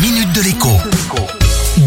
minute de l'écho.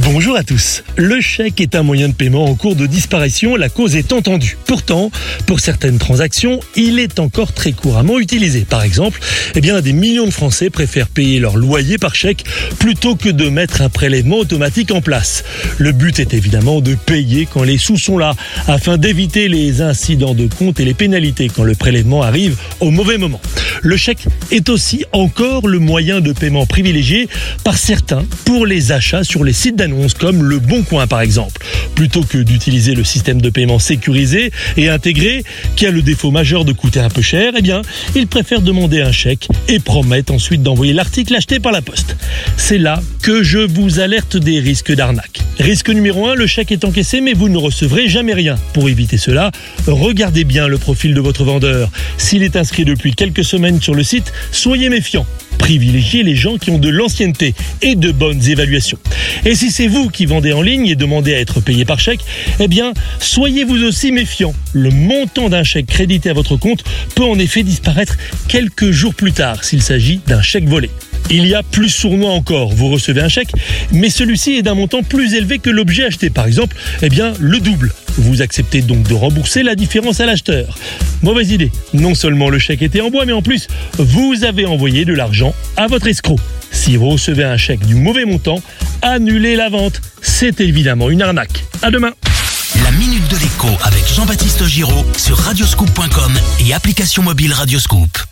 Bonjour à tous. Le chèque est un moyen de paiement en cours de disparition, la cause est entendue. Pourtant, pour certaines transactions, il est encore très couramment utilisé. Par exemple, eh bien, des millions de Français préfèrent payer leur loyer par chèque plutôt que de mettre un prélèvement automatique en place. Le but est évidemment de payer quand les sous sont là, afin d'éviter les incidents de compte et les pénalités quand le prélèvement arrive au mauvais moment. Le chèque est aussi encore le moyen de paiement privilégié par certains pour les achats sur les sites d'annonces comme Le Bon Coin par exemple. Plutôt que d'utiliser le système de paiement sécurisé et intégré qui a le défaut majeur de coûter un peu cher, eh bien, ils préfèrent demander un chèque et promettent ensuite d'envoyer l'article acheté par la poste. C'est là que je vous alerte des risques d'arnaque. Risque numéro 1, le chèque est encaissé mais vous ne recevrez jamais rien. Pour éviter cela, regardez bien le profil de votre vendeur. S'il est inscrit depuis quelques semaines sur le site, soyez méfiant privilégiez les gens qui ont de l'ancienneté et de bonnes évaluations. Et si c'est vous qui vendez en ligne et demandez à être payé par chèque, eh bien, soyez vous aussi méfiant. Le montant d'un chèque crédité à votre compte peut en effet disparaître quelques jours plus tard s'il s'agit d'un chèque volé. Il y a plus sournois encore. Vous recevez un chèque, mais celui-ci est d'un montant plus élevé que l'objet acheté. Par exemple, eh bien, le double. Vous acceptez donc de rembourser la différence à l'acheteur. Mauvaise idée. Non seulement le chèque était en bois, mais en plus, vous avez envoyé de l'argent à votre escroc. Si vous recevez un chèque du mauvais montant, annulez la vente. C'est évidemment une arnaque. À demain. La minute de l'écho avec Jean-Baptiste Giraud sur radioscoop.com et application mobile Radioscoop.